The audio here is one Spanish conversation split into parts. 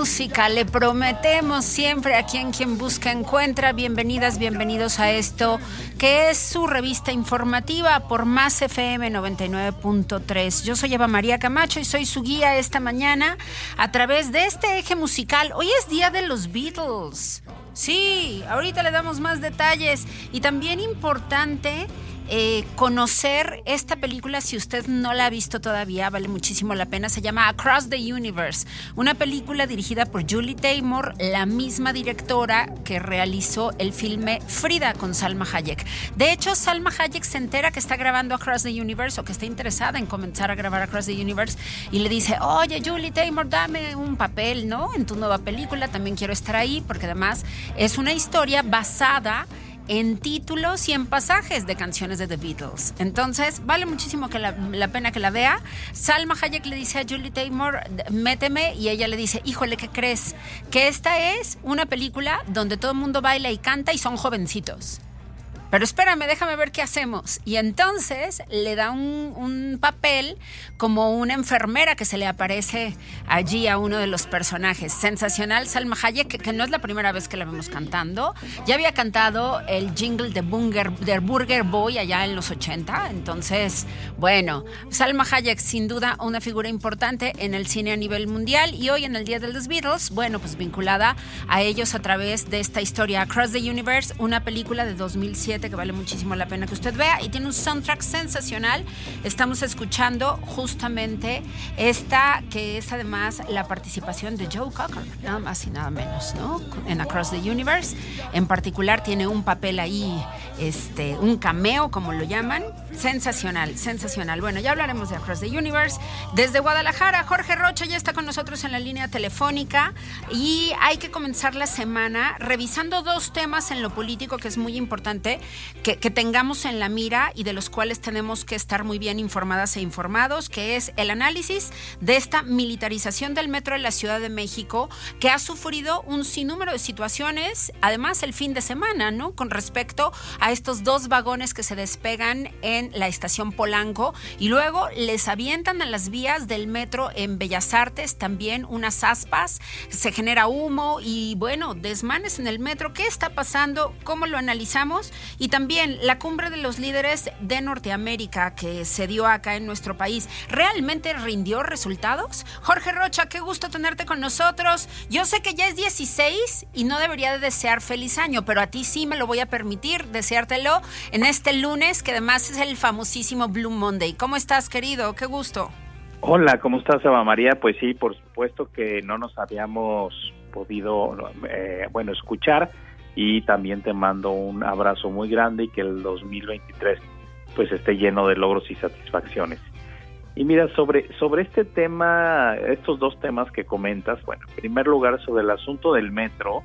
Le prometemos siempre a quien quien busca encuentra. Bienvenidas, bienvenidos a esto que es su revista informativa por Más FM 99.3. Yo soy Eva María Camacho y soy su guía esta mañana a través de este eje musical. Hoy es día de los Beatles. Sí, ahorita le damos más detalles y también importante eh, conocer esta película si usted no la ha visto todavía, vale muchísimo la pena. Se llama Across the Universe, una película dirigida por Julie Taymor, la misma directora que realizó el filme Frida con Salma Hayek. De hecho, Salma Hayek se entera que está grabando Across the Universe o que está interesada en comenzar a grabar Across the Universe y le dice, oye Julie Taymor, dame un papel, ¿no? En tu nueva película, también quiero estar ahí porque además es una historia basada títulos y en pasajes de canciones de The Beatles. Entonces, vale muchísimo que la, pena que la vea. Salma Hayek le dice a Julie Taymor, méteme, y ella le dice, híjole, ¿qué crees? Que esta es una película donde todo el mundo baila y canta y son jovencitos. Pero espérame, déjame ver qué hacemos. Y entonces le da un, papel como una enfermera que se le aparece allí a uno de los personajes. Sensacional, Salma Hayek, que, no es la primera vez que la vemos cantando. Ya había cantado el jingle de, Burger Boy allá en los 80. Entonces, bueno, Salma Hayek sin duda una figura importante en el cine a nivel mundial y hoy en el Día de los Beatles, bueno, pues vinculada a ellos a través de esta historia Across the Universe, una película de 2007 que vale muchísimo la pena que usted vea y tiene un soundtrack sensacional. Estamos escuchando justamente esta que es además la participación de Joe Cocker, nada más y nada menos, ¿no? En Across the Universe. En particular tiene un papel ahí, este, un cameo, como lo llaman. Sensacional, sensacional. Bueno, ya hablaremos de Across the Universe. Desde Guadalajara, Jorge Rocha ya está con nosotros en la línea telefónica y hay que comenzar la semana revisando dos temas en lo político que es muy importante que, tengamos en la mira y de los cuales tenemos que estar muy bien informadas e informados, que es el análisis de esta militarización del metro de la Ciudad de México, que ha sufrido un sinnúmero de situaciones, además el fin de semana, ¿no? Con respecto a estos dos vagones que se despegan en la estación Polanco y luego les avientan a las vías del metro en Bellas Artes también unas aspas, se genera humo y bueno, desmanes en el metro. ¿Qué está pasando? ¿Cómo lo analizamos? Y también la cumbre de los líderes de Norteamérica que se dio acá en nuestro país, ¿realmente rindió resultados? Jorge Rocha, qué gusto tenerte con nosotros. Yo sé que ya es 16 y no debería de desear feliz año, pero a ti sí me lo voy a permitir en este lunes que además es el famosísimo Blue Monday. ¿Cómo estás, querido? Qué gusto. Hola, ¿cómo estás, Eva María? Pues sí, por supuesto que no nos habíamos podido, eh, bueno, escuchar y también te mando un abrazo muy grande y que el 2023 pues esté lleno de logros y satisfacciones. Y mira, sobre, sobre este tema, estos dos temas que comentas, bueno, en primer lugar sobre el asunto del metro,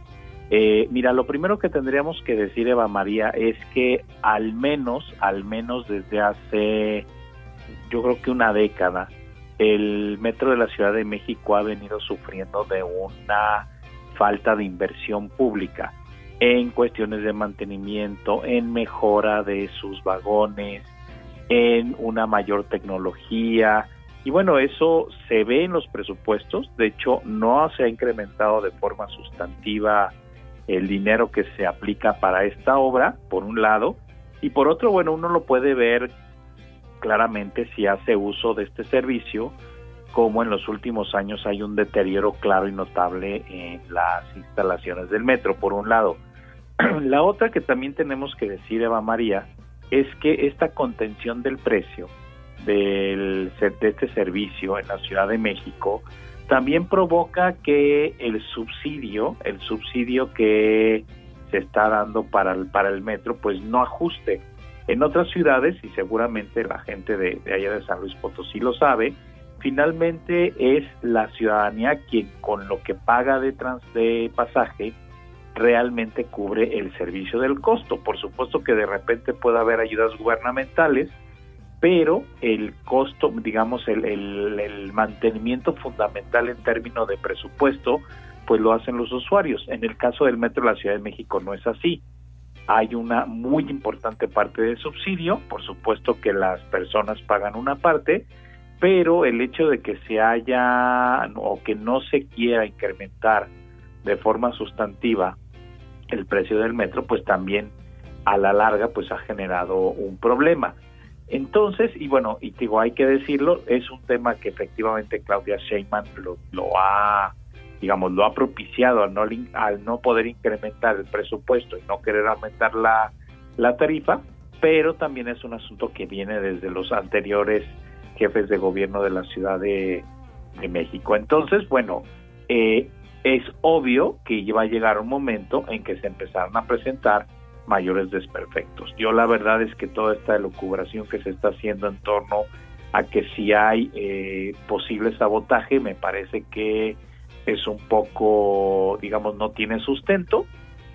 eh, mira, lo primero que tendríamos que decir, Eva María, es que al menos, al menos desde hace, yo creo que una década, el metro de la Ciudad de México ha venido sufriendo de una falta de inversión pública en cuestiones de mantenimiento, en mejora de sus vagones, en una mayor tecnología. Y bueno, eso se ve en los presupuestos. De hecho, no se ha incrementado de forma sustantiva el dinero que se aplica para esta obra, por un lado. Y por otro, bueno, uno lo puede ver claramente si hace uso de este servicio, como en los últimos años hay un deterioro claro y notable en las instalaciones del metro, por un lado. La otra que también tenemos que decir, Eva María, es que esta contención del precio del, de este servicio en la Ciudad de México también provoca que el subsidio, el subsidio que se está dando para el, para el metro, pues no ajuste. En otras ciudades, y seguramente la gente de, allá de San Luis Potosí lo sabe, finalmente es la ciudadanía quien con lo que paga de, trans, de pasaje realmente cubre el servicio del costo. Por supuesto que de repente puede haber ayudas gubernamentales, pero el costo, digamos, el, el, mantenimiento fundamental en términos de presupuesto, pues lo hacen los usuarios. En el caso del Metro de la Ciudad de México no es así. Hay una muy importante parte de subsidio, por supuesto que las personas pagan una parte, pero el hecho de que se haya o que no se quiera incrementar de forma sustantiva el precio del metro, pues también a la larga pues ha generado un problema. Entonces, y bueno, y digo, hay que decirlo, es un tema que efectivamente Claudia Sheinbaum lo, lo ha, digamos, lo ha propiciado al no, al no poder incrementar el presupuesto y no querer aumentar la, tarifa, pero también es un asunto que viene desde los anteriores jefes de gobierno de la Ciudad de, México. Entonces, bueno, eh, es obvio que iba a llegar un momento en que se empezaron a presentar mayores desperfectos. Yo la verdad es que toda esta elucubración que se está haciendo en torno a que si hay eh, posible sabotaje, me parece que es un poco, digamos, no tiene sustento.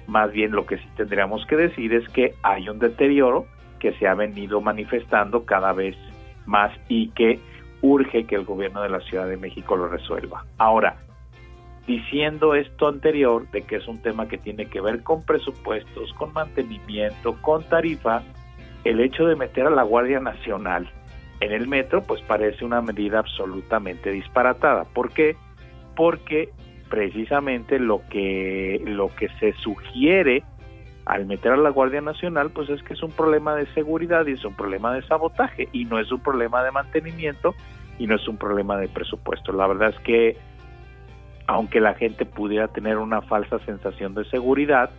Más bien lo que sí tendríamos que decir es que hay un deterioro que se ha venido manifestando cada vez más y que urge que el gobierno de la Ciudad de México lo resuelva. Ahora, diciendo esto anterior de que es un tema que tiene que ver con presupuestos, con mantenimiento, con tarifa, el hecho de meter a la Guardia Nacional en el metro pues parece una medida absolutamente disparatada. ¿Por qué? Porque precisamente lo que lo que se sugiere al meter a la Guardia Nacional pues es que es un problema de seguridad y es un problema de sabotaje y no es un problema de mantenimiento y no es un problema de presupuesto. La verdad es que aunque la gente pudiera tener una falsa sensación de seguridad,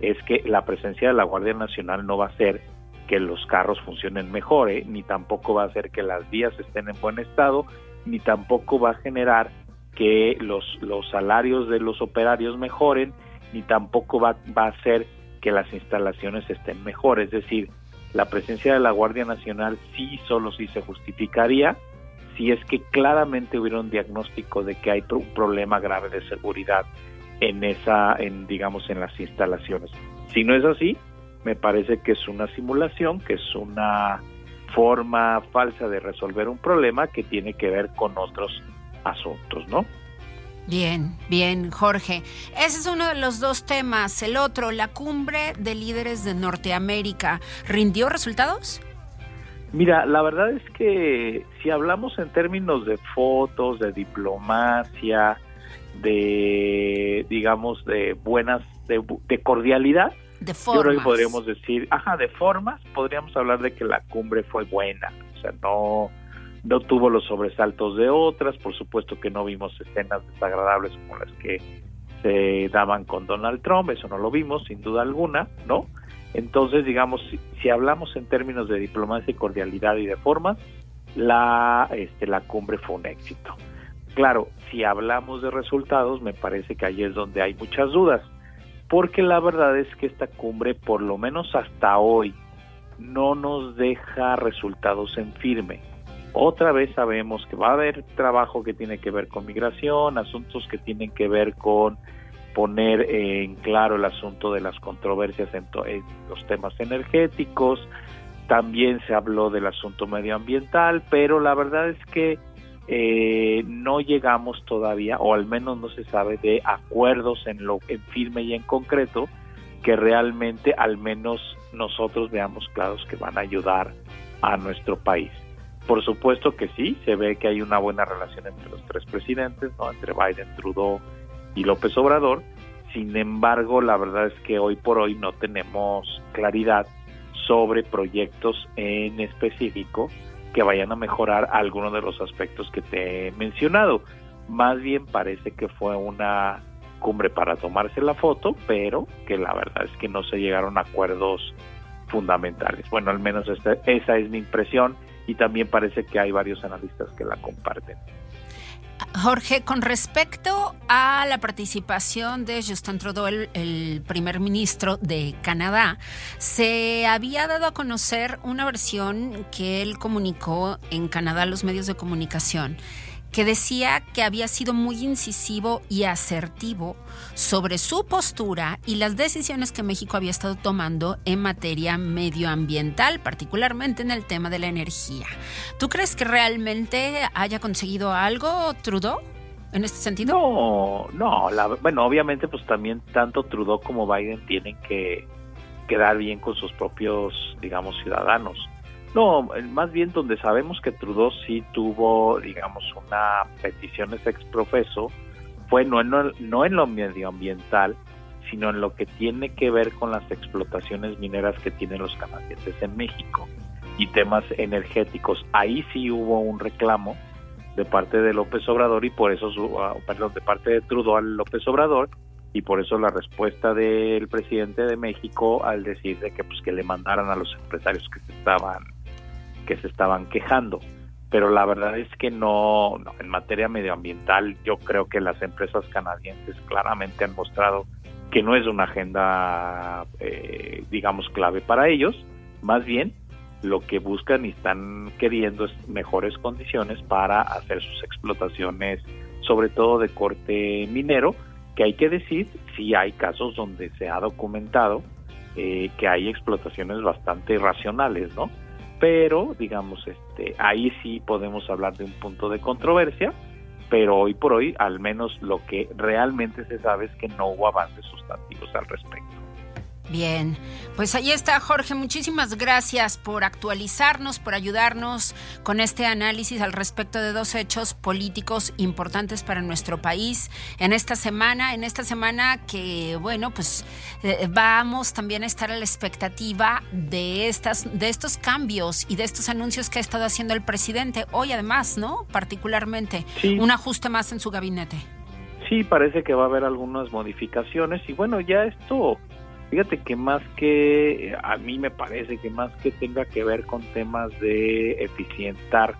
es que la presencia de la Guardia Nacional no va a ser que los carros funcionen mejor, ¿eh? ni tampoco va a hacer que las vías estén en buen estado, ni tampoco va a generar que los, salarios de los operarios mejoren, ni tampoco va, va a hacer que las instalaciones estén mejor. Es decir, la presencia de la Guardia Nacional sí, solo sí se justificaría si es que claramente hubiera un diagnóstico de que hay un problema grave de seguridad en esa, en digamos, en las instalaciones. Si no es así, me parece que es una simulación, que es una forma falsa de resolver un problema que tiene que ver con otros asuntos, ¿no? Bien, bien, Jorge. Ese es uno de los dos temas. El otro, la cumbre de líderes de Norteamérica, ¿rindió resultados? Mira, la verdad es que si hablamos en términos de fotos, de diplomacia, de, digamos, de buenas, de, cordialidad, de yo creo que podríamos decir, ajá, de formas, podríamos hablar de que la cumbre fue buena, o sea, no, no tuvo los sobresaltos de otras, por supuesto que no vimos escenas desagradables como las que se daban con Donald Trump, eso no lo vimos, sin duda alguna, ¿no? Entonces, digamos, si, hablamos en términos de diplomacia y cordialidad y de formas, la, este, la cumbre fue un éxito. Claro, si hablamos de resultados, me parece que ahí es donde hay muchas dudas, porque la verdad es que esta cumbre, por lo menos hasta hoy, no nos deja resultados en firme. Otra vez sabemos que va a haber trabajo que tiene que ver con migración, asuntos que tienen que ver con poner en claro el asunto de las controversias en, los temas energéticos, también se habló del asunto medioambiental, pero la verdad es que eh, no llegamos todavía, o al menos no se sabe de acuerdos en lo en firme y en concreto que realmente al menos nosotros veamos claros que van a ayudar a nuestro país. Por supuesto que sí, se ve que hay una buena relación entre los tres presidentes, ¿no? entre Biden, Trudeau y López Obrador. Sin embargo, la verdad es que hoy por hoy no tenemos claridad sobre proyectos en específico que vayan a mejorar algunos de los aspectos que te he mencionado. Más bien parece que fue una cumbre para tomarse la foto, pero que la verdad es que no se llegaron a acuerdos fundamentales. Bueno, al menos esa es mi impresión y también parece que hay varios analistas que la comparten. Jorge, con respecto a la participación de Justin Trudeau, el, primer ministro de Canadá, se había dado a conocer una versión que él comunicó en Canadá a los medios de comunicación que decía que había sido muy incisivo y asertivo sobre su postura y las decisiones que México había estado tomando en materia medioambiental, particularmente en el tema de la energía. ¿Tú crees que realmente haya conseguido algo Trudeau? en este sentido? No, no, bueno, obviamente pues también tanto Trudeau como Biden tienen que quedar bien con sus propios, digamos, ciudadanos. No, más bien donde sabemos que Trudeau sí tuvo, digamos, una petición ex profeso, fue no en, no en lo medioambiental, sino en lo que tiene que ver con las explotaciones mineras que tienen los canadienses en México y temas energéticos. Ahí sí hubo un reclamo de parte de López Obrador y por eso, su, ah, perdón, de parte de Trudeau al López Obrador y por eso la respuesta del presidente de México al decir de que pues que le mandaran a los empresarios que se estaban que se estaban quejando. Pero la verdad es que no, en materia medioambiental yo creo que las empresas canadienses claramente han mostrado que no es una agenda, eh, digamos, clave para ellos. Más bien, lo que buscan y están queriendo es mejores condiciones para hacer sus explotaciones, sobre todo de corte minero, que hay que decir, si hay casos donde se ha documentado eh, que hay explotaciones bastante irracionales, ¿no? Pero digamos este ahí sí podemos hablar de un punto de controversia pero hoy por hoy al menos lo que realmente se sabe es que no hubo avances sustantivos al respecto. Bien, pues ahí está Jorge, muchísimas gracias por actualizarnos, por ayudarnos con este análisis al respecto de dos hechos políticos importantes para nuestro país en esta semana, en esta semana que bueno, pues eh, vamos también a estar a la expectativa de estas de estos cambios y de estos anuncios que ha estado haciendo el presidente hoy además, ¿no? Particularmente un ajuste más en su gabinete. Sí, parece que va a haber algunas modificaciones y bueno, ya esto Fíjate que más que, a mí me parece que más que tenga que ver con temas de eficientar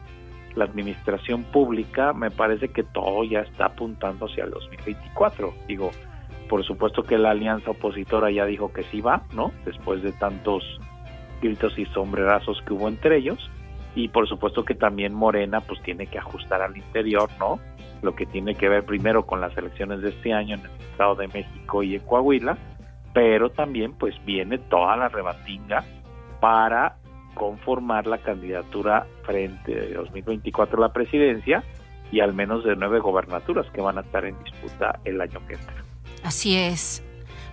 la administración pública, me parece que todo ya está apuntando hacia el 2024. Digo, por supuesto que la alianza opositora ya dijo que sí va, ¿no? Después de tantos gritos y sombrerazos que hubo entre ellos. Y por supuesto que también Morena pues tiene que ajustar al interior, ¿no? Lo que tiene que ver primero con las elecciones de este año en el Estado de México y en Coahuila pero también pues viene toda la rebatinga para conformar la candidatura frente de 2024 a la presidencia y al menos de nueve gobernaturas que van a estar en disputa el año que entra. Así es.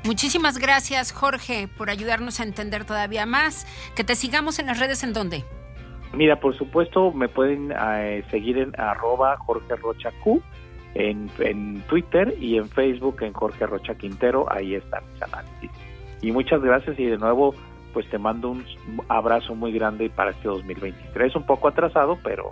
Muchísimas gracias Jorge por ayudarnos a entender todavía más. Que te sigamos en las redes en dónde. Mira, por supuesto me pueden eh, seguir en arroba Jorge Rocha Q en, Twitter y en Facebook en Jorge Rocha Quintero, ahí están mis análisis. Y muchas gracias y de nuevo pues te mando un abrazo muy grande para este 2023, un poco atrasado, pero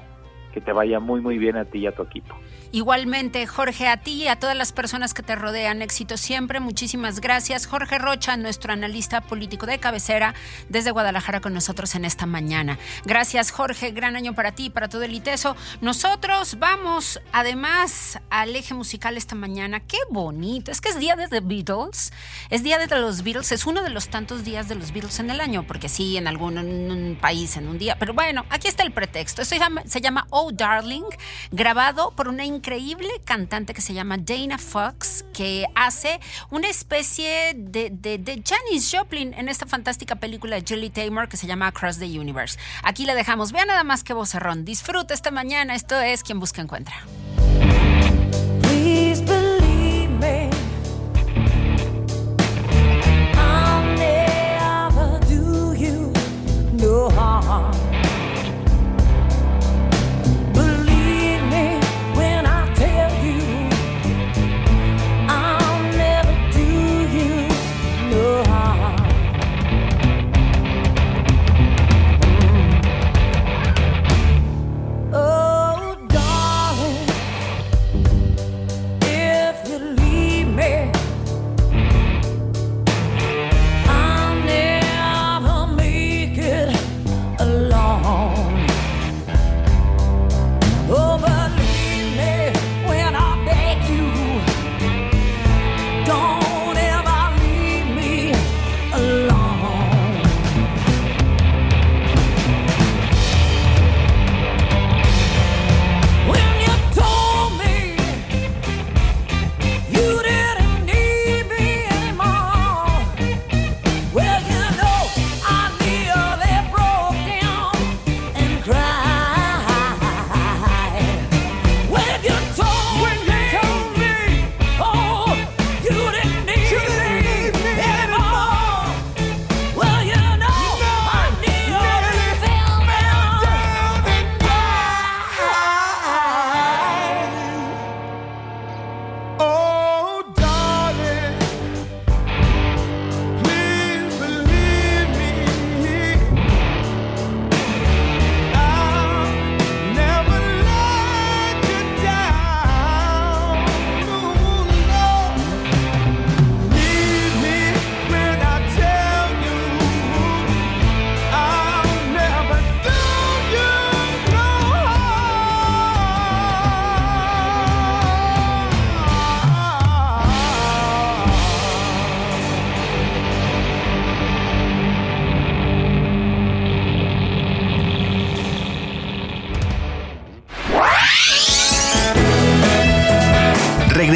que te vaya muy muy bien a ti y a tu equipo. Igualmente, Jorge, a ti y a todas las personas que te rodean, éxito siempre. Muchísimas gracias. Jorge Rocha, nuestro analista político de cabecera, desde Guadalajara con nosotros en esta mañana. Gracias, Jorge. Gran año para ti y para todo el ITESO. Nosotros vamos, además, al eje musical esta mañana. Qué bonito. Es que es día de The Beatles. Es día de los Beatles. Es uno de los tantos días de los Beatles en el año, porque sí, en algún país, en un día. Pero bueno, aquí está el pretexto. Esto se llama, se llama Darling, grabado por una increíble cantante que se llama Dana Fox, que hace una especie de, de, Janis Joplin en esta fantástica película de Julie Taymor que se llama Across the Universe. Aquí le dejamos, vea nada más que vocerrón. Disfruta esta mañana, esto es Quien Busca Encuentra.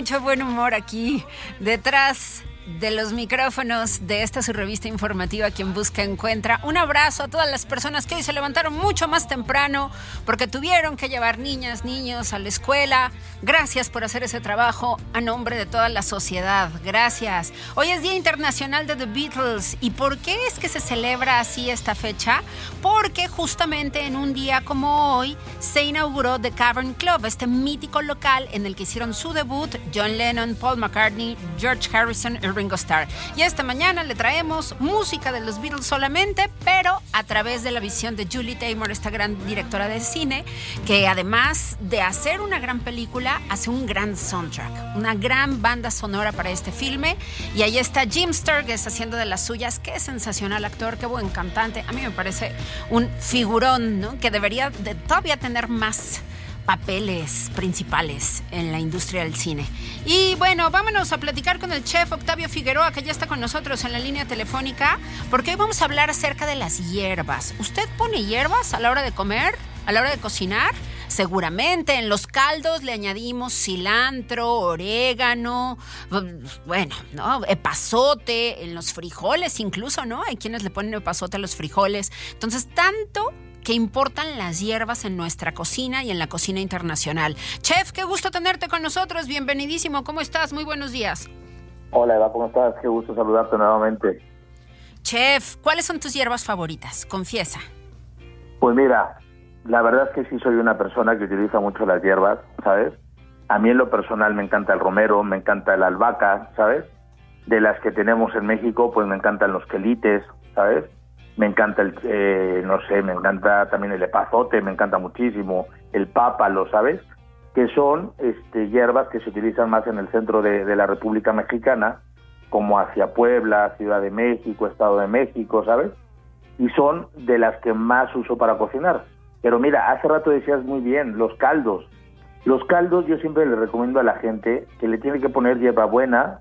Mucho buen humor aquí detrás de los micrófonos de esta su revista informativa Quien Busca Encuentra. Un abrazo a todas las personas que hoy se levantaron mucho más temprano porque tuvieron que llevar niñas, niños a la escuela. Gracias por hacer ese trabajo a nombre de toda la sociedad. Gracias. Hoy es Día Internacional de The Beatles. ¿Y por qué es que se celebra así esta fecha? Porque justamente en un día como hoy se inauguró The Cavern Club, este mítico local en el que hicieron su debut John Lennon, Paul McCartney, George Harrison Ringo Starr. Y esta mañana le traemos música de los Beatles solamente, pero a través de la visión de Julie Taymor, esta gran directora de cine, que además de hacer una gran película, hace un gran soundtrack, una gran banda sonora para este filme. Y ahí está Jim Sturgess haciendo de las suyas. Qué sensacional actor, qué buen cantante. A mí me parece un figurón, ¿no? Que debería de todavía tener más papeles principales en la industria del cine. Y bueno, vámonos a platicar con el chef Octavio Figueroa, que ya está con nosotros en la línea telefónica, porque hoy vamos a hablar acerca de las hierbas. ¿Usted pone hierbas a la hora de comer, a la hora de cocinar? Seguramente en los caldos le añadimos cilantro, orégano, bueno, ¿no? Epazote, en los frijoles incluso, ¿no? Hay quienes le ponen epazote a los frijoles. Entonces, tanto que importan las hierbas en nuestra cocina y en la cocina internacional. Chef, qué gusto tenerte con nosotros. Bienvenidísimo. ¿Cómo estás? Muy buenos días. Hola Eva, ¿cómo estás? Qué gusto saludarte nuevamente. Chef, ¿cuáles son tus hierbas favoritas? Confiesa. Pues mira, la verdad es que sí soy una persona que utiliza mucho las hierbas, ¿sabes? A mí en lo personal me encanta el romero, me encanta el albahaca, ¿sabes? De las que tenemos en México, pues me encantan los quelites, ¿sabes? Me encanta el, eh, no sé, me encanta también el epazote, me encanta muchísimo, el pápalo, ¿sabes? Que son este, hierbas que se utilizan más en el centro de, de la República Mexicana, como hacia Puebla, Ciudad de México, Estado de México, ¿sabes? Y son de las que más uso para cocinar. Pero mira, hace rato decías muy bien, los caldos. Los caldos yo siempre le recomiendo a la gente que le tiene que poner hierbabuena,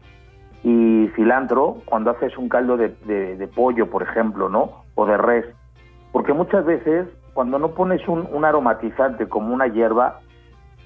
y cilantro cuando haces un caldo de, de, pollo, por ejemplo, ¿no? O de res. Porque muchas veces, cuando no pones un, un, aromatizante como una hierba,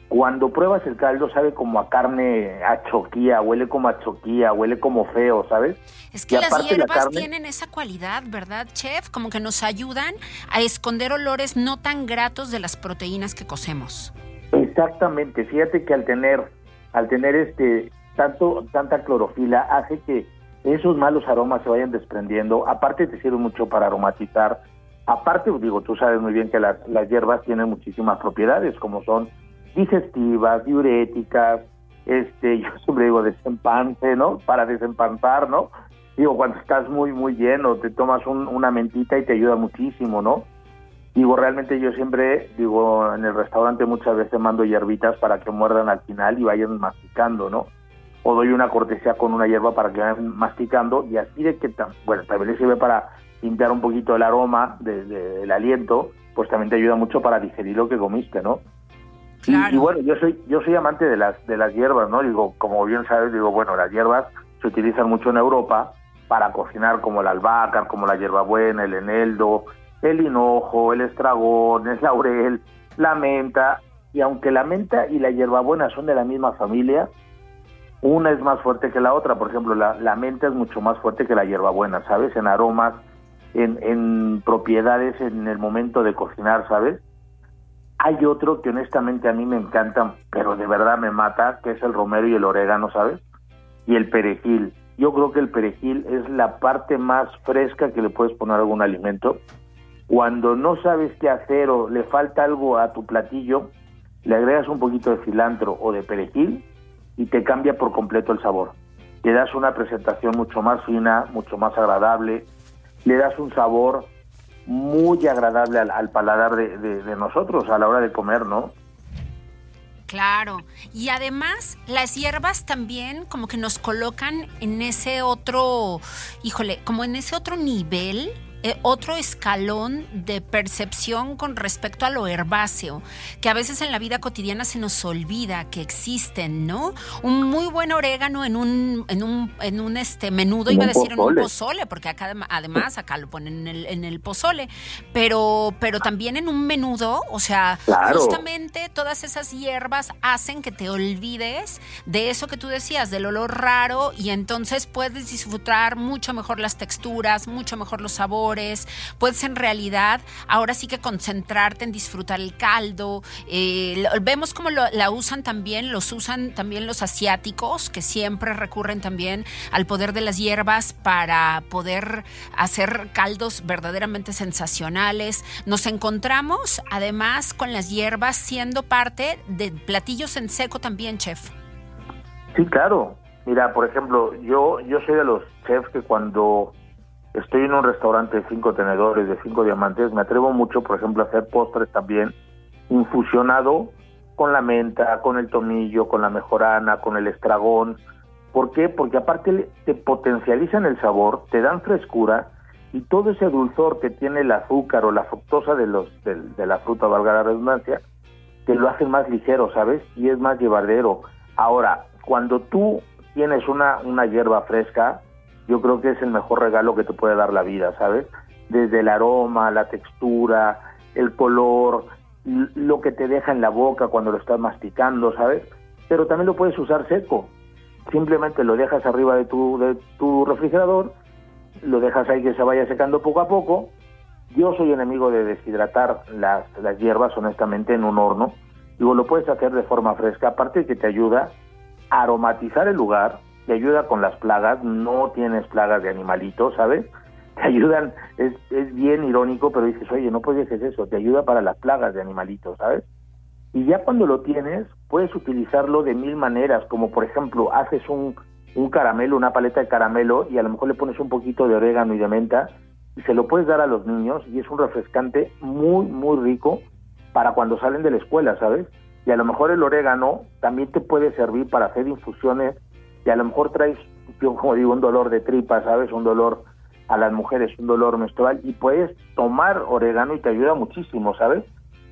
cuando pruebas el caldo sabe como a carne a choquía, huele como a choquía, huele como feo, ¿sabes? Es que las hierbas tienen esa cualidad, ¿verdad, chef? Como que nos ayudan a esconder olores no tan gratos de las proteínas que cocemos. Exactamente, fíjate que al tener, al tener este tanto, tanta clorofila hace que esos malos aromas se vayan desprendiendo. Aparte te sirve mucho para aromatizar. Aparte, digo, tú sabes muy bien que las, hierbas tienen muchísimas propiedades, como son digestivas, diuréticas, este, yo siempre digo desempance, ¿no? Para desempanzar, ¿no? Digo, cuando estás muy, muy lleno, te tomas una mentita y te ayuda muchísimo, ¿no? Digo, realmente yo siempre, digo, en el restaurante muchas veces mando hierbitas para que muerdan al final y vayan masticando, ¿no? O doy una cortesía con una hierba para que vayan masticando y así de que, bueno, también le sirve para limpiar un poquito el aroma del aliento, pues también te ayuda mucho para digerir lo que comiste, ¿no? Y, bueno, yo soy yo soy amante de las de las hierbas, ¿no? Digo, como bien sabes, digo, bueno, las hierbas se utilizan mucho en Europa para cocinar como el albahaca, como la hierbabuena, el eneldo, el hinojo, el estragón, el laurel, la menta, y aunque la menta y la hierbabuena son de la misma familia, una es más fuerte que la otra. Por ejemplo, la, la menta es mucho más fuerte que la hierbabuena, ¿sabes? En aromas, en, en propiedades, en el momento de cocinar, ¿sabes? Hay otro que honestamente a mí me encanta, pero de verdad me mata, que es el romero y el orégano, ¿sabes? Y el perejil. Yo creo que el perejil es la parte más fresca que le puedes poner a algún alimento. Cuando no sabes qué hacer o le falta algo a tu platillo, le agregas un poquito de cilantro o de perejil y te cambia por completo el sabor. Le das una presentación mucho más fina, mucho más agradable, le das un sabor muy agradable al, paladar de, nosotros a la hora de comer, ¿no? Claro, y además las hierbas también como que nos colocan en ese otro, híjole, como en ese otro nivel eh, otro escalón de percepción con respecto a lo herbáceo, que a veces en la vida cotidiana se nos olvida que existen, ¿no? Un muy buen orégano en un, en un, en un este menudo, iba a decir en un pozole, porque acá además acá lo ponen en el, en el pozole, pero, pero también en un menudo, o sea, justamente todas esas hierbas hacen que te olvides de eso que tú decías, del olor raro, y entonces puedes disfrutar mucho mejor las texturas, mucho mejor los sabores, puedes en realidad ahora sí que concentrarte en disfrutar el caldo. Eh, vemos cómo la usan también, los usan también los asiáticos, que siempre recurren también al poder de las hierbas para poder hacer caldos verdaderamente sensacionales. Nos encontramos además con las hierbas siendo parte de platillos en seco también, chef. Sí, claro. Mira, por ejemplo, yo, yo soy de los chefs que cuando estoy en un restaurante de cinco tenedores, de cinco diamantes, me atrevo mucho, por ejemplo, a hacer postres también infusionado con la menta, con el tomillo, con la mejorana, con el estragón. ¿Por qué? Porque aparte te potencializan el sabor, te dan frescura y todo ese dulzor que tiene el azúcar o la fructosa de, los, de, la fruta, valga la redundancia, te lo hacen más ligero, ¿sabes? Y es más llevadero. Ahora, cuando tú tienes una, una hierba fresca, yo creo que es el mejor regalo que te puede dar la vida, ¿sabes? Desde el aroma, la textura, el color, lo que te deja en la boca cuando lo estás masticando, ¿sabes? Pero también lo puedes usar seco. Simplemente lo dejas arriba de tu, de tu refrigerador, lo dejas ahí que se vaya secando poco a poco. Yo soy enemigo de deshidratar las, las hierbas, honestamente, en un horno. Digo, lo puedes hacer de forma fresca, aparte que te ayuda a aromatizar el lugar, te ayuda con las plagas, no tienes plagas de animalitos, ¿sabes? te ayudan, es, es bien irónico, pero dices, oye, no puedes hacer eso, te ayuda para las plagas de animalitos, ¿sabes? Y ya cuando lo tienes, puedes utilizarlo de mil maneras, como por ejemplo, haces un, un caramelo, una paleta de caramelo, y a lo mejor le pones un poquito de orégano y de menta, y se lo puedes dar a los niños, y es un refrescante muy, muy rico para cuando salen de la escuela, ¿sabes? Y a lo mejor el orégano también te puede servir para hacer infusiones, y a lo mejor traes, yo como digo, un dolor de tripa, ¿sabes? Un dolor a las mujeres un dolor menstrual y puedes tomar orégano y te ayuda muchísimo, ¿sabes?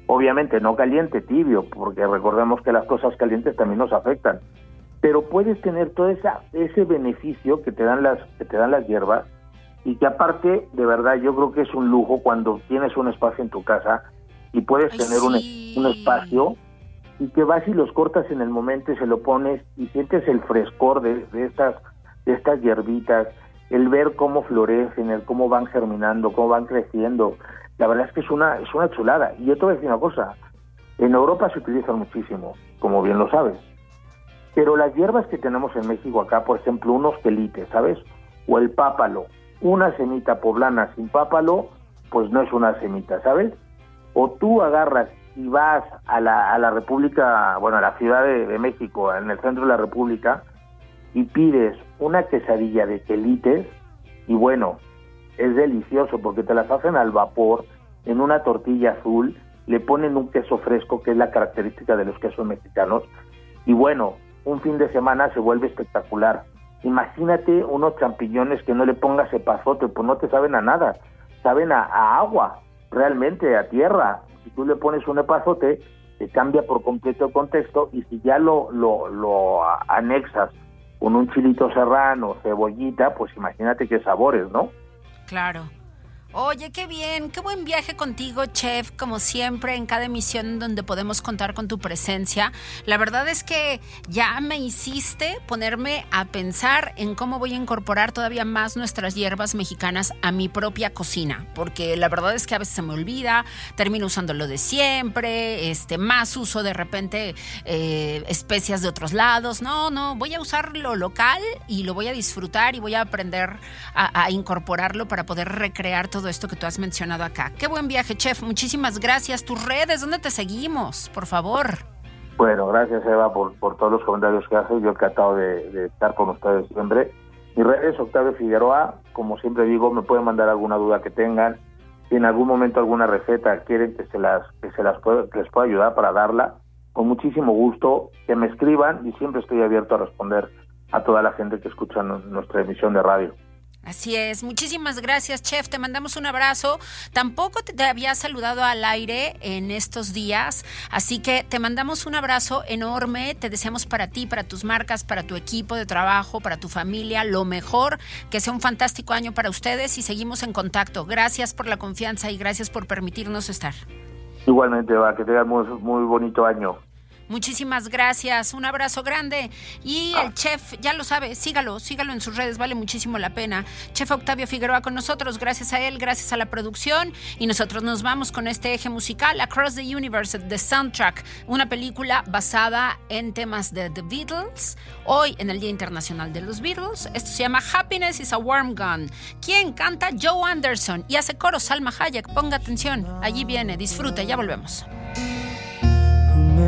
Obviamente no caliente, tibio, porque recordemos que las cosas calientes también nos afectan. Pero puedes tener todo esa, ese beneficio que te dan las que te dan las hierbas y que aparte, de verdad, yo creo que es un lujo cuando tienes un espacio en tu casa y puedes tener un, un espacio y que vas y los cortas en el momento y se lo pones y sientes el frescor de, de estas de estas hierbitas el ver cómo florecen, el cómo van germinando, cómo van creciendo. La verdad es que es una, es una chulada. Y yo te voy a decir una cosa, en Europa se utilizan muchísimo, como bien lo sabes. Pero las hierbas que tenemos en México acá, por ejemplo, unos quelites, ¿sabes? O el pápalo. Una semita poblana sin pápalo, pues no es una semita, ¿sabes? O tú agarras y vas a la, a la República, bueno, a la Ciudad de, México, en el centro de la República, y pides una quesadilla de quelites y bueno, es delicioso porque te las hacen al vapor en una tortilla azul, le ponen un queso fresco que es la característica de los quesos mexicanos y bueno, un fin de semana se vuelve espectacular. Imagínate unos champiñones que no le pongas epazote, pues no te saben a nada, saben a, agua, realmente a tierra. Si tú le pones un epazote, te cambia por completo el contexto y si ya lo, lo, lo anexas con un chilito serrano, cebollita, pues imagínate qué sabores, ¿no? Claro. Oye, qué bien, qué buen viaje contigo, chef, como siempre en cada emisión donde podemos contar con tu presencia. La verdad es que ya me hiciste ponerme a pensar en cómo voy a incorporar todavía más nuestras hierbas mexicanas a mi propia cocina, porque la verdad es que a veces se me olvida, termino usando lo de siempre, este, más uso de repente eh, especias de otros lados. No, no, voy a usar lo local y lo voy a disfrutar y voy a aprender a, a incorporarlo para poder recrear todo esto que tú has mencionado acá. Qué buen viaje, chef. Muchísimas gracias. Tus redes, ¿dónde te seguimos? Por favor. Bueno, gracias Eva por, por todos los comentarios que haces. Yo encantado de, estar con ustedes siempre. Mis redes, Octavio Figueroa. Como siempre digo, me pueden mandar alguna duda que tengan. Si en algún momento alguna receta quieren que se las que se las que les pueda ayudar para darla, con muchísimo gusto que me escriban y siempre estoy abierto a responder a toda la gente que escucha nuestra emisión de radio. Así es, muchísimas gracias, chef. Te mandamos un abrazo. Tampoco te había saludado al aire en estos días, así que te mandamos un abrazo enorme. Te deseamos para ti, para tus marcas, para tu equipo de trabajo, para tu familia, lo mejor. Que sea un fantástico año para ustedes y seguimos en contacto. Gracias por la confianza y gracias por permitirnos estar. Igualmente, va, que tengas muy, muy bonito año. Muchísimas gracias, un abrazo grande. Y el chef, ya lo sabe, sígalo, sígalo en sus redes, vale muchísimo la pena. Chef Octavio Figueroa con nosotros, gracias a él, gracias a la producción. Y nosotros nos vamos con este eje musical, Across the Universe, The Soundtrack, una película basada en temas de The Beatles, hoy en el Día Internacional de los Beatles. Esto se llama Happiness is a Warm Gun. ¿Quién canta? Joe Anderson y hace coro Salma Hayek. Ponga atención, allí viene, disfrute, ya volvemos.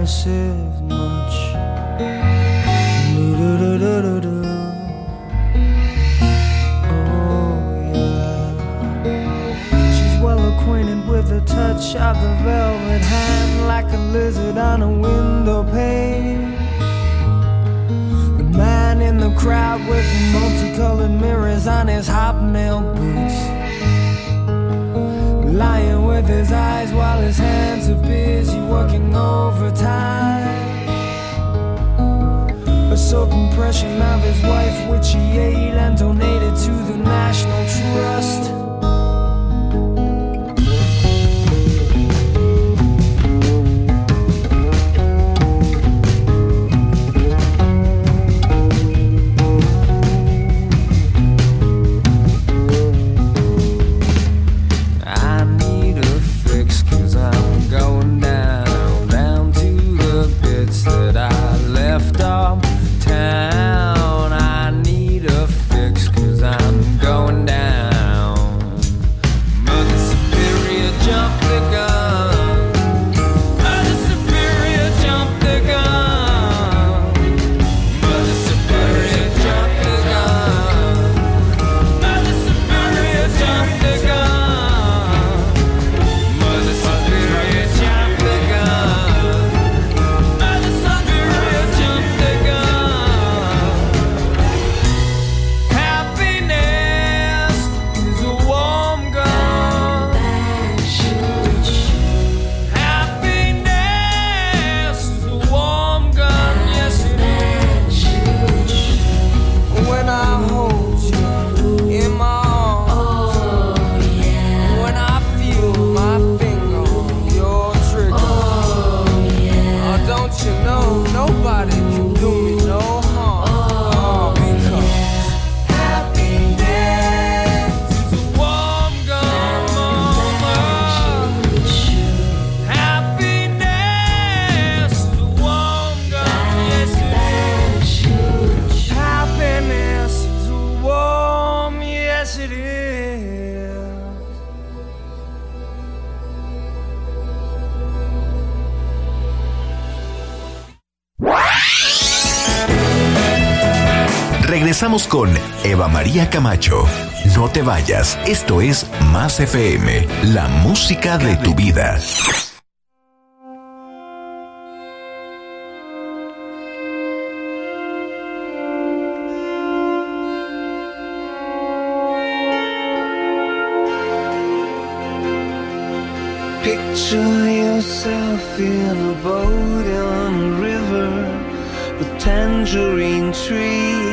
Misses much. Oh, yeah. She's well acquainted with the touch of the velvet hand, like a lizard on a window pane. The man in the crowd with the multicolored mirrors on his hobnail boots lying with his eyes while his hands are busy working overtime. A soap impression of his wife, which he ate and donated to the National Trust. Regresamos con Eva María Camacho. No te vayas, esto es Más FM, la música de tu vida. Picture yourself in a boat on a river with tangerine trees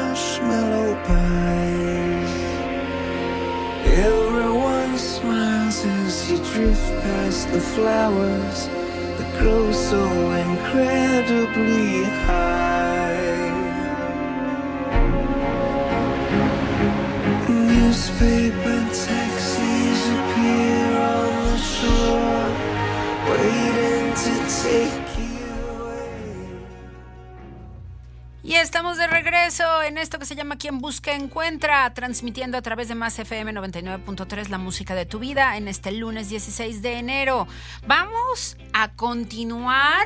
past the flowers that grow so incredibly high. Newspaper taxis appear on the shore, waiting to take Y estamos de regreso en esto que se llama Quien Busca Encuentra, transmitiendo a través de Más FM 99.3 la música de tu vida en este lunes 16 de enero. Vamos a continuar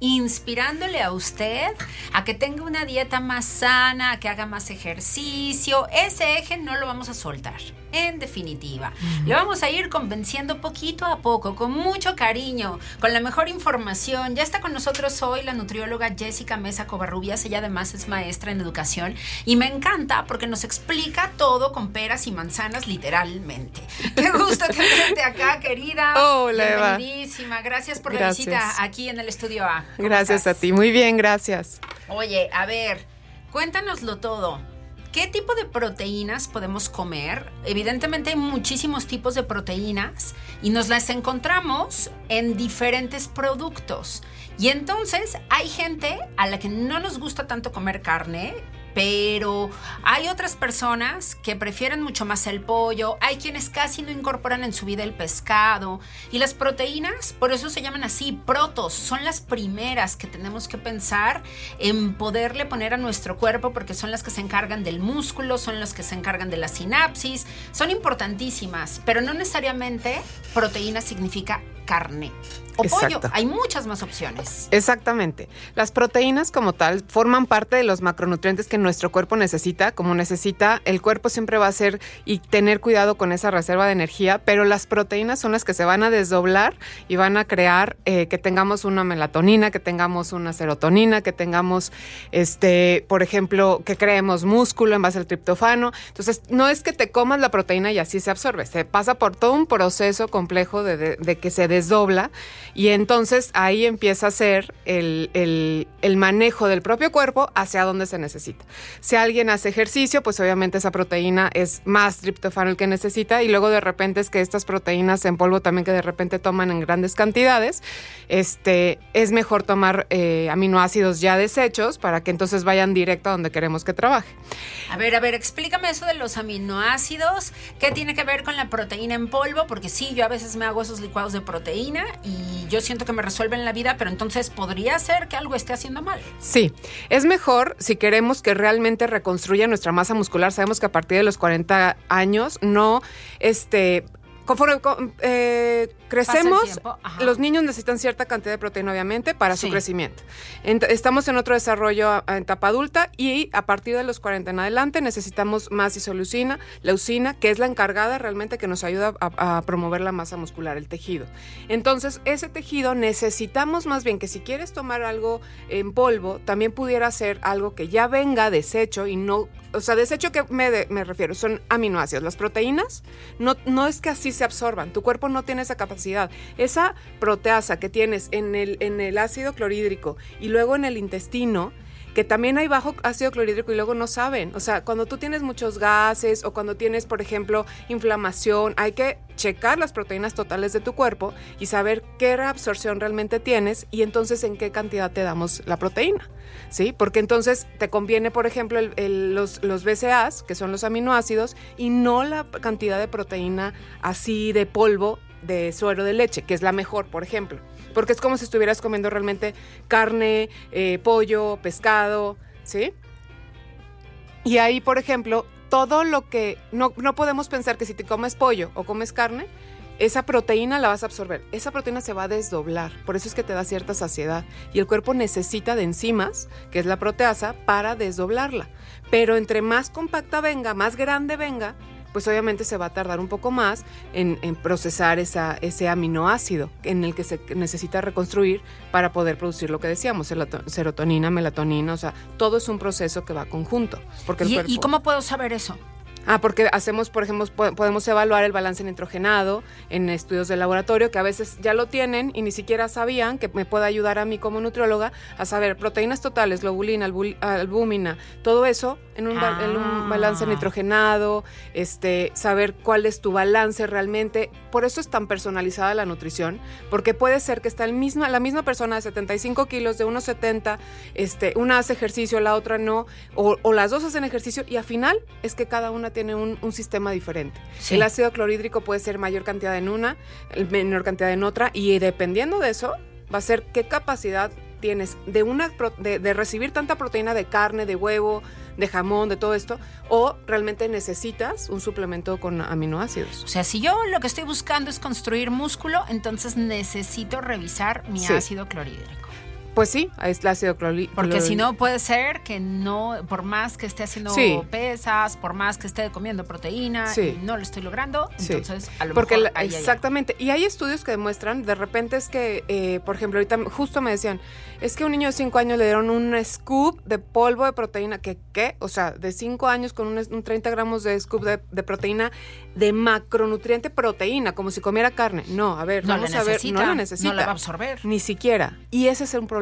inspirándole a usted a que tenga una dieta más sana, a que haga más ejercicio. Ese eje no lo vamos a soltar. En definitiva, le vamos a ir convenciendo poquito a poco, con mucho cariño, con la mejor información. Ya está con nosotros hoy la nutrióloga Jessica Mesa Covarrubias. Ella además es maestra en educación y me encanta porque nos explica todo con peras y manzanas, literalmente. Qué gusto tenerte acá, querida. Hola. Bienvenidísima. Gracias por la visita aquí en el estudio A. ¿Cómo Gracias a ti. Muy bien, gracias. Oye, a ver, cuéntanoslo todo. ¿Qué tipo de proteínas podemos comer? Evidentemente hay muchísimos tipos de proteínas y nos las encontramos en diferentes productos. Y entonces hay gente a la que no nos gusta tanto comer carne, pero hay otras personas que prefieren mucho más el pollo, hay quienes casi no incorporan en su vida el pescado y las proteínas, por eso se llaman así, protos, son las primeras que tenemos que pensar en poderle poner a nuestro cuerpo porque son las que se encargan del músculo, son las que se encargan de la sinapsis, son importantísimas, pero no necesariamente proteína significa carne o pollo, hay muchas más opciones. Exactamente. Las proteínas como tal forman parte de los macronutrientes que nuestro cuerpo necesita. Como necesita, el cuerpo siempre va a hacer y tener cuidado con esa reserva de energía, pero las proteínas son las que se van a desdoblar y van a crear eh, que tengamos una melatonina, que tengamos una serotonina, que tengamos, este, por ejemplo, que creemos músculo en base al triptofano. Entonces, no es que te comas la proteína y así se absorbe, se pasa por todo un proceso complejo de, de- de que se desdobla y entonces ahí empieza a ser el, el- manejo del propio cuerpo hacia donde se necesita. Si alguien hace ejercicio, pues obviamente esa proteína es más triptofano el que necesita y luego de repente es que estas proteínas en polvo también que de repente toman en grandes cantidades, este, es mejor tomar eh, aminoácidos ya desechos para que entonces vayan directo a donde queremos que trabaje. A ver, a ver, explícame eso de los aminoácidos. ¿Qué tiene que ver con la proteína en polvo? Porque sí, yo a veces me hago esos licuados de proteína y yo siento que me resuelven la vida, pero entonces podría ser que algo esté haciendo mal. Sí, es mejor si queremos que realmente reconstruya nuestra masa muscular. Sabemos que a partir de los 40 años no, este, conforme co- eh, crecemos, los niños necesitan cierta cantidad de proteína, obviamente, para Sí. su crecimiento. Ent- estamos en otro desarrollo a- en etapa adulta y a partir de los 40 en adelante necesitamos más isoleucina, leucina, que es la encargada realmente que nos ayuda a, a promover la masa muscular, el tejido. Entonces, ese tejido necesitamos más bien que si quieres tomar algo en polvo, también pudiera ser algo que ya venga deshecho y no, o sea, desecho que me, de- me refiero, son aminoácidos. Las proteínas no, no es que así se absorban, tu cuerpo no tiene esa capacidad. Esa proteasa que tienes en el, en el ácido clorhídrico y luego en el intestino, que también hay bajo ácido clorhídrico y luego no saben. O sea, cuando tú tienes muchos gases o cuando tienes, por ejemplo, inflamación, hay que checar las proteínas totales de tu cuerpo y saber qué reabsorción realmente tienes y entonces en qué cantidad te damos la proteína. ¿Sí? Porque entonces te conviene, por ejemplo, los, los que son los aminoácidos, y no la cantidad de proteína así de polvo de suero de leche, que es la mejor, por ejemplo. Porque es como si estuvieras comiendo realmente carne, eh, pollo, pescado, ¿sí? Y ahí, por ejemplo, todo lo que no, no podemos pensar que si te comes pollo o comes carne, esa proteína la vas a absorber. Esa proteína se va a desdoblar. Por eso es que te da cierta saciedad. Y el cuerpo necesita de enzimas, que es la proteasa, para desdoblarla. Pero entre más compacta venga, más grande venga, pues obviamente se va a tardar un poco más en, en procesar esa, ese aminoácido en el que se necesita reconstruir para poder producir lo que decíamos, serotonina, melatonina, o sea, todo es un proceso que va conjunto. Porque el ¿Y, cuerpo... y cómo puedo saber eso? Ah, porque hacemos, por ejemplo, po- podemos evaluar el balance nitrogenado en estudios de laboratorio que a veces ya lo tienen y ni siquiera sabían que me puede ayudar a mí como nutrióloga a saber proteínas totales, globulina, albúmina, todo eso en un, ba- en un Ah. balance nitrogenado, este, saber cuál es tu balance realmente. Por eso es tan personalizada la nutrición, porque puede ser que está el misma, la misma persona de 75 kilos, de unos 70, este, una hace ejercicio, la otra no, o, o las dos hacen ejercicio y al final es que cada una tiene un, un sistema diferente. Sí. El ácido clorhídrico puede ser mayor cantidad en una, menor cantidad en otra, y dependiendo de eso, va a ser qué capacidad tienes de, una, de, de recibir tanta proteína de carne, de huevo, de jamón, de todo esto, o realmente necesitas un suplemento con aminoácidos. O sea, si yo lo que estoy buscando es construir músculo, entonces necesito revisar mi Sí. ácido clorhídrico. Pues sí, es el ácido clorhídrico. Porque si no puede ser que no, por más que esté haciendo Sí. pesas, por más que esté comiendo proteína, Sí. no lo estoy logrando, Sí. entonces a lo Porque mejor la- ahí exactamente. Y hay estudios que demuestran, de repente es que, eh, por ejemplo, ahorita justo me decían, es que a un niño de 5 años le dieron un scoop de polvo de proteína. ¿Qué? ¿Qué? O sea, de 5 años con un, un 30 gramos de scoop de, de proteína, de macronutriente proteína, como si comiera carne. No, a ver, No vamos a ver, no la necesita. no la va a absorber. Ni siquiera. Y ese es un problema.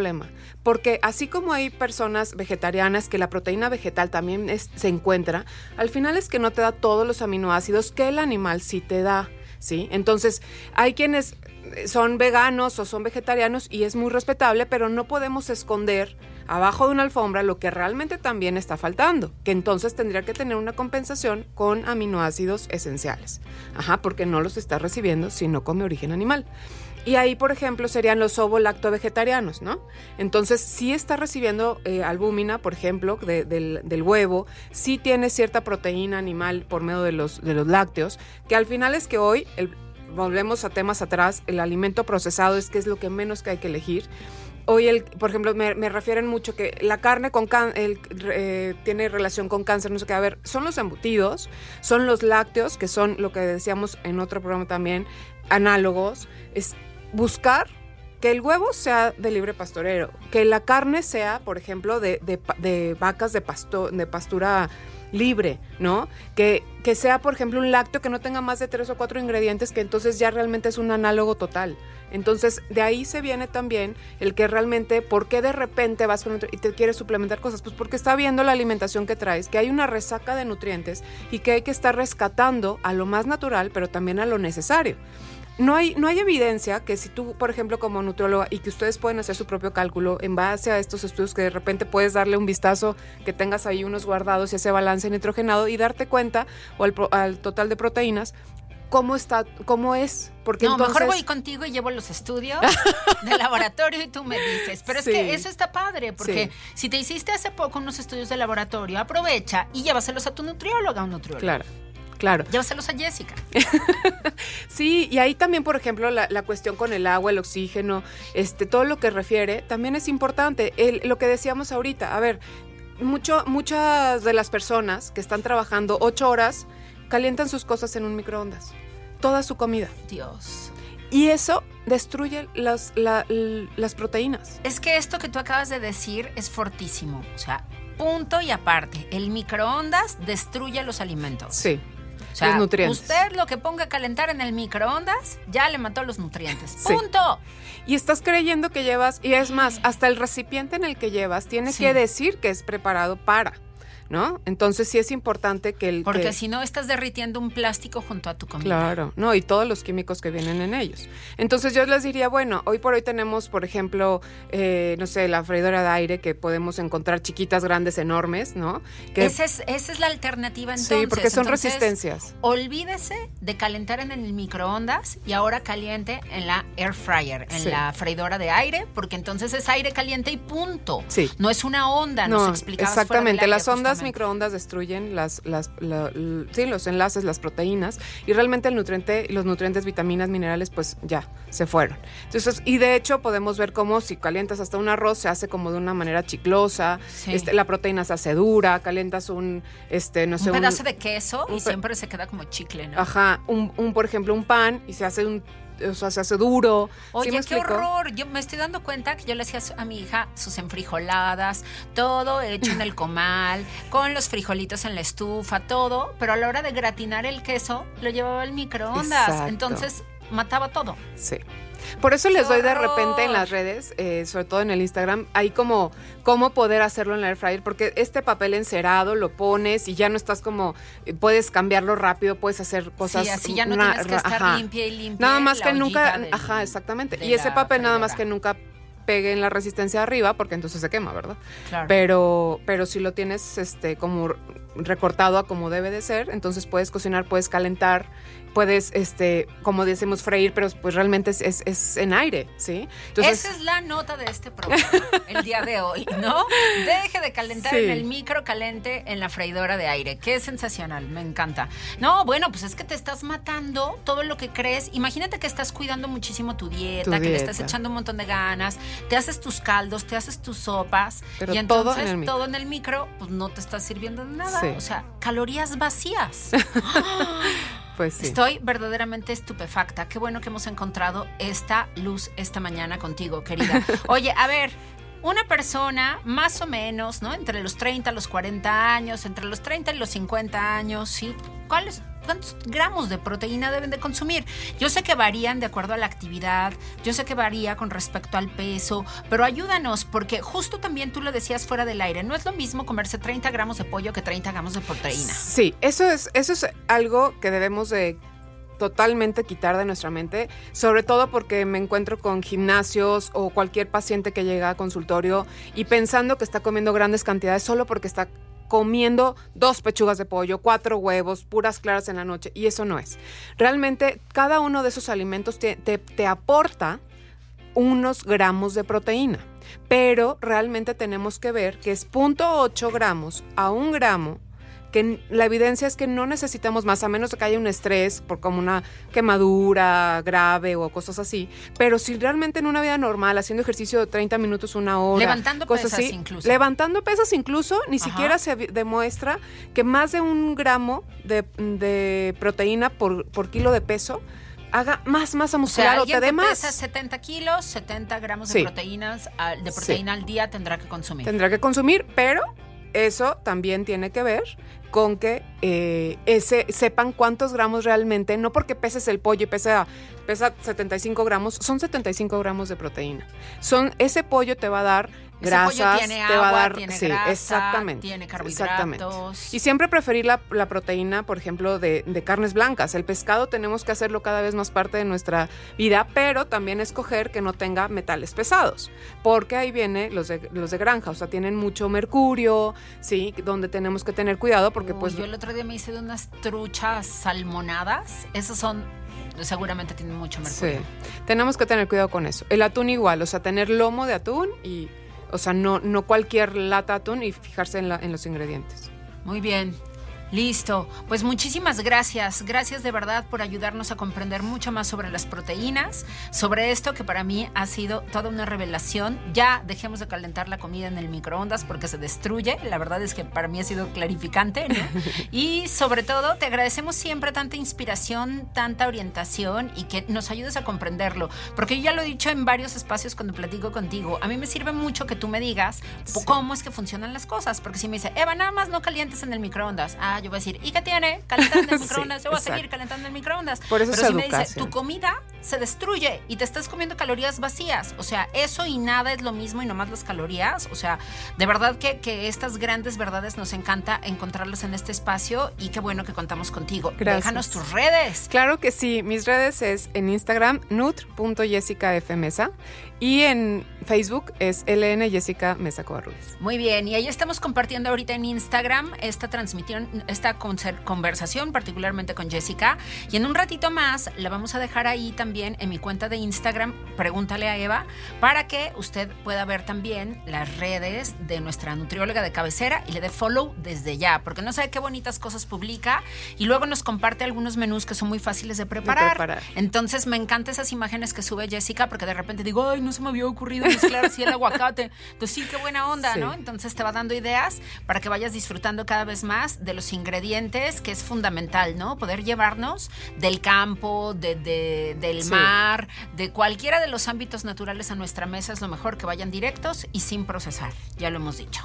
Porque así como hay personas vegetarianas que la proteína vegetal también se encuentra, al final es que no te da todos los aminoácidos que el animal sí te da. ¿Sí? Entonces, hay quienes eh, son veganos o son vegetarianos y es muy respetable, pero no podemos esconder abajo de una alfombra lo que realmente también está faltando, que entonces tendría que tener una compensación con aminoácidos esenciales. Ajá, porque no los está recibiendo si no come origen animal. Y ahí, por ejemplo, serían los ovo-lacto-vegetarianos, ¿no? Entonces, sí está recibiendo eh, albúmina, por ejemplo, de- del, del huevo, sí tiene cierta proteína animal por medio de los, de los lácteos, que al final es que hoy, volvemos a temas atrás, el alimento procesado es que es lo que menos que hay que elegir. Hoy, el, por ejemplo, me, me refieren mucho que la carne con can- el, eh, tiene relación con cáncer, no sé qué. A ver, son los embutidos, son los lácteos, que son lo que decíamos en otro programa también, análogos. Es buscar que el huevo sea de libre pastorero, que la carne sea, por ejemplo, de, de vacas de, pasto, de pastura libre, ¿no? Que, que sea, por ejemplo, un lácteo que no tenga más de tres o cuatro ingredientes, que entonces ya realmente es un análogo total. Entonces, de ahí se viene también el que realmente, ¿por qué de repente vas con otro- y te quieres suplementar cosas? Pues porque está viendo la alimentación que traes, que hay una resaca de nutrientes y que hay que estar rescatando a lo más natural, pero también a lo necesario. No hay, no hay evidencia que si tú, por ejemplo, como nutrióloga, y que ustedes pueden hacer su propio cálculo en base a estos estudios que de repente puedes darle un vistazo, que tengas ahí unos guardados y ese balance nitrogenado y darte cuenta, o al, al total de proteínas, cómo está, cómo es. Porque no, entonces, mejor voy contigo y llevo los estudios de laboratorio y tú me dices. Pero Sí. es que eso está padre, porque Sí. si te hiciste hace poco unos estudios de laboratorio, aprovecha y llévaselos a tu nutrióloga o nutriólogo. Claro, claro. Llévaselos a Jessica. Sí, y ahí también, por ejemplo, la, la cuestión con el agua, el oxígeno, este, todo lo que refiere, también es importante. El- lo que decíamos ahorita, a ver, mucho, muchas de las personas que están trabajando ocho horas calientan sus cosas en un microondas, toda su comida. Dios. Y eso destruye las, la- las proteínas. Es que esto que tú acabas de decir es fortísimo. O sea, punto y aparte. El microondas destruye los alimentos. Sí, O sea, los nutrientes. usted lo que ponga a calentar en el microondas ya le mató los nutrientes. Sí. Punto. Y estás creyendo que llevas, y es más, hasta el recipiente en el que llevas tiene Sí. que decir que es preparado para, ¿no? Entonces sí es importante que el... Porque que- si no estás derritiendo un plástico junto a tu comida. Claro, no, y todos los químicos que vienen en ellos. Entonces yo les diría, bueno, hoy por hoy tenemos, por ejemplo, eh, no sé, la freidora de aire que podemos encontrar chiquitas, grandes, enormes, ¿no? Que, Esa es, esa es la alternativa entonces. sí, porque son Entonces, resistencias. Olvídese de calentar en el microondas y ahora caliente en la air fryer, en Sí. la freidora de aire, porque entonces es aire caliente y punto. Sí. No es una onda, nos explicabas fuera del exactamente. aire, Las ondas microondas destruyen las, las, la- sí, los enlaces, las proteínas, y realmente el nutriente, los nutrientes, vitaminas, minerales, pues ya se fueron. Entonces, y de hecho podemos ver cómo si calientas hasta un arroz se hace como de una manera chiclosa, Sí. este, la proteína se hace dura, calientas un, este, no sé, un pedazo de queso y siempre se queda como chicle, ¿no? Ajá, un, un, por ejemplo, un pan y se hace un o sea, se hace duro. ¿Sí Oye, me qué horror. Yo me estoy dando cuenta que yo le hacía a mi hija sus enfrijoladas, todo hecho en el comal, con los frijolitos en la estufa, todo, pero a la hora de gratinar el queso lo llevaba al microondas. Exacto. Entonces mataba todo. Sí. Por eso les ¡Qué doy de repente en las redes, eh, sobre todo en el Instagram, ahí como cómo poder hacerlo en la air fryer, porque este papel encerado lo pones y ya no estás como, eh, puedes cambiarlo rápido, puedes hacer cosas. sí, así ya no una- tienes que estar ajá. limpia y limpia. Nada más que nunca, del- ajá, exactamente. Y ese papel nada más que nunca pegue en la resistencia arriba, porque entonces se quema, ¿verdad? Claro. Pero, pero si lo tienes este como recortado a como debe de ser, entonces puedes cocinar, puedes calentar, puedes, este, como decimos, freír, pero pues realmente es, es- es en aire, ¿sí? Entonces, Esa es la nota de este programa el día de hoy, ¿no? Deje de calentar Sí. en el micro caliente en la freidora de aire. Qué sensacional, me encanta. No, bueno, pues es que te estás matando todo lo que crees. Imagínate que estás cuidando muchísimo tu dieta, Tu que le estás echando un montón de ganas, te haces tus caldos, te haces tus sopas Pero y todo entonces en el micro. todo en el micro, pues no te está sirviendo de nada. Sí. O sea, calorías vacías. pues sí. Estoy verdaderamente estupefacta. Qué bueno que hemos encontrado esta luz esta mañana contigo, querida. Oye, a ver, una persona más o menos, ¿no? Entre los 30 los 40 años, entre los 30 y los 50 años, ¿sí? ¿Cuáles? ¿Cuántos gramos de proteína deben de consumir? Yo sé que varían de acuerdo a la actividad, yo sé que varía con respecto al peso, pero ayúdanos porque justo también tú lo decías fuera del aire, no es lo mismo comerse 30 gramos de pollo que 30 gramos de proteína. Sí, eso es, eso es algo que debemos de totalmente quitar de nuestra mente, sobre todo porque me encuentro con gimnasios o cualquier paciente que llega a consultorio y pensando que está comiendo grandes cantidades solo porque está comiendo dos pechugas de pollo, cuatro huevos, puras claras en la noche, y eso no es. Realmente cada uno de esos alimentos te, te- aporta unos gramos de proteína, pero realmente tenemos que ver que es 0.8 gramos a un gramo que la evidencia es que no necesitamos más, a menos de que haya un estrés por como una quemadura grave o cosas así. Pero si realmente en una vida normal, haciendo ejercicio de 30 minutos, una hora, Levantando cosas pesas así, incluso. Levantando pesas incluso, ni Ajá. siquiera se demuestra que más de un gramo de, de proteína por, por kilo de peso haga más masa O sea, muscular o, te dé más. pesa 70 kilos, 70 gramos de proteínas, de Sí. proteína al día tendrá que consumir. tendrá que consumir, pero eso también tiene que ver con que eh, ese, sepan cuántos gramos realmente, no porque peses el pollo y pesa, pesa 75 gramos, son 75 gramos de proteína. Son, ese pollo te va a dar Ese pollo grasas, tiene te va a dar, tiene sí, grasa, exactamente, tiene exactamente. carbohidratos. Y siempre preferir la, la proteína, por ejemplo, de, de carnes blancas. El pescado tenemos que hacerlo cada vez más parte de nuestra vida, pero también escoger que no tenga metales pesados, porque ahí viene los de, los de granja, o sea, tienen mucho mercurio, sí, donde tenemos que tener cuidado, porque Uy, pues yo el otro día me hice de unas truchas salmonadas. Esos son, seguramente tienen mucho mercurio. Sí, tenemos que tener cuidado con eso. El atún igual, o sea, tener lomo de atún y, o sea, no, no cualquier lata atún y fijarse en, la- en los ingredientes. Muy bien. Listo. Pues muchísimas gracias. Gracias de verdad por ayudarnos a comprender mucho más sobre las proteínas, sobre esto que para mí ha sido toda una revelación. Ya dejemos de calentar la comida en el microondas porque se destruye. La verdad es que para mí ha sido clarificante. ¿no? Y sobre todo, te agradecemos siempre tanta inspiración, tanta orientación y que nos ayudes a comprenderlo. Porque yo ya lo he dicho en varios espacios cuando platico contigo. A mí me sirve mucho que tú me digas Sí. cómo es que funcionan las cosas. Porque si me dice, Eva, nada más no calientes en el microondas. Ah, yo voy a decir, ¿y qué tiene? Calentando en el Sí, microondas. yo voy a seguir calentando en el microondas. Por eso Pero es si me dice, educación. tu comida se destruye y te estás comiendo calorías vacías. O sea, eso y nada es lo mismo y nomás las calorías. O sea, de verdad que, que estas grandes verdades nos encanta encontrarlas en este espacio y qué bueno que contamos contigo. Gracias. Déjanos tus redes. Claro que sí, mis redes es en Instagram nutr.jessicafmesa y en Facebook es LN Jessica Mesa Covarrubias. Muy bien, y ahí estamos compartiendo ahorita en Instagram esta transmisión, esta conversación, particularmente con Jessica. Y en un ratito más la vamos a dejar ahí también en mi cuenta de Instagram, pregúntale a Eva, para que usted pueda ver también las redes de nuestra nutrióloga de cabecera y le dé follow desde ya, porque no sabe qué bonitas cosas publica y luego nos comparte algunos menús que son muy fáciles de preparar. preparar. Entonces me encantan esas imágenes que sube Jessica, porque de repente digo, ay, no se me había ocurrido mezclar así el aguacate. Entonces sí, qué buena onda, Sí. ¿no? Entonces te va dando ideas para que vayas disfrutando cada vez más de los ingredientes, que es fundamental, ¿no? Poder llevarnos del campo, de, de- del del Sí. mar, de cualquiera de los ámbitos naturales a nuestra mesa, es lo mejor que vayan directos y sin procesar. Ya lo hemos dicho.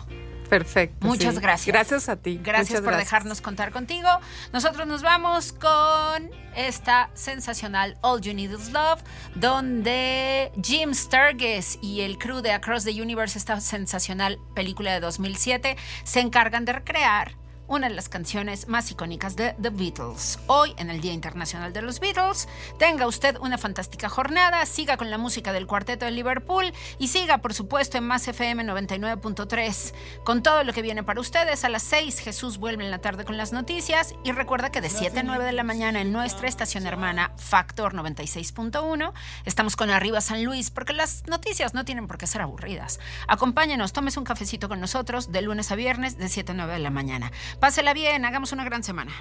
Perfecto. Muchas sí. gracias. Gracias a ti. Gracias Muchas por gracias. dejarnos contar contigo. Nosotros nos vamos con esta sensacional All You Need Is Love, donde Jim Sturgis y el crew de Across the Universe, esta sensacional película de 2007, se encargan de recrear una de las canciones más icónicas de The Beatles. Hoy, en el Día Internacional de los Beatles, tenga usted una fantástica jornada, siga con la música del Cuarteto de Liverpool y siga, por supuesto, en Más FM 99.3 con todo lo que viene para ustedes. A las 6 Jesús vuelve en la tarde con las noticias y recuerda que de 7 a 9 de la mañana en nuestra estación hermana Factor 96.1 estamos con Arriba San Luis porque las noticias no tienen por qué ser aburridas. Acompáñenos, tómese un cafecito con nosotros de lunes a viernes de 7 a 9 de la mañana. Pásela bien, hagamos una gran semana.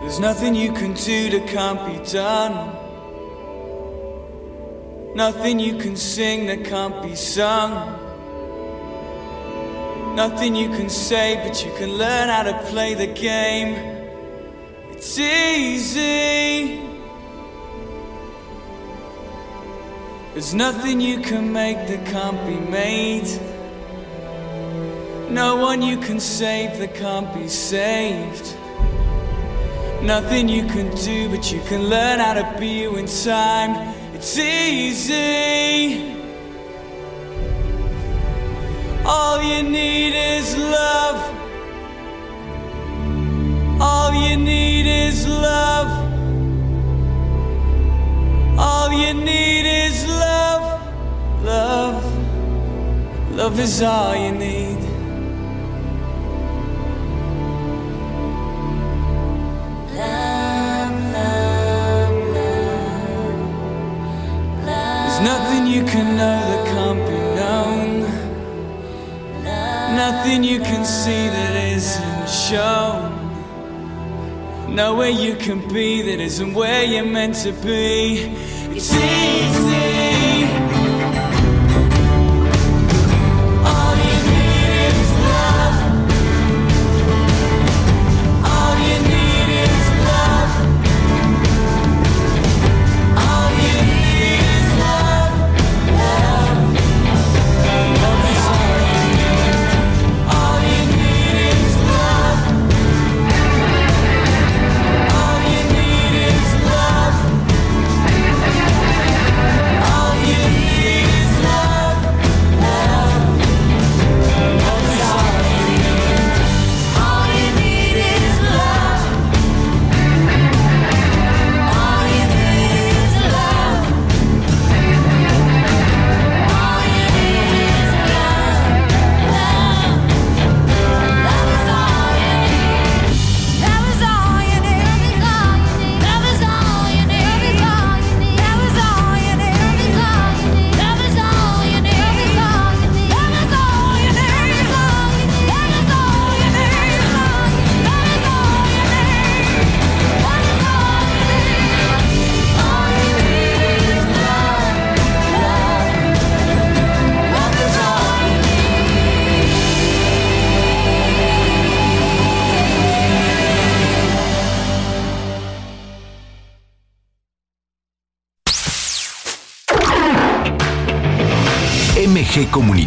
There's nothing you can do that can't be done. Nothing you can sing that can't be sung. Nothing you can say, but you can learn how to play the game. It's easy. There's nothing you can make that can't be made. No one you can save that can't be saved. Nothing you can do, but you can learn how to be you in time. It's easy. All you need is love. All you need is love. All you need is love. Love. Love is all you need. There's nothing you can know that can't be known. Nothing you can see that isn't shown. Nowhere you can be that isn't where you're meant to be. It's easy.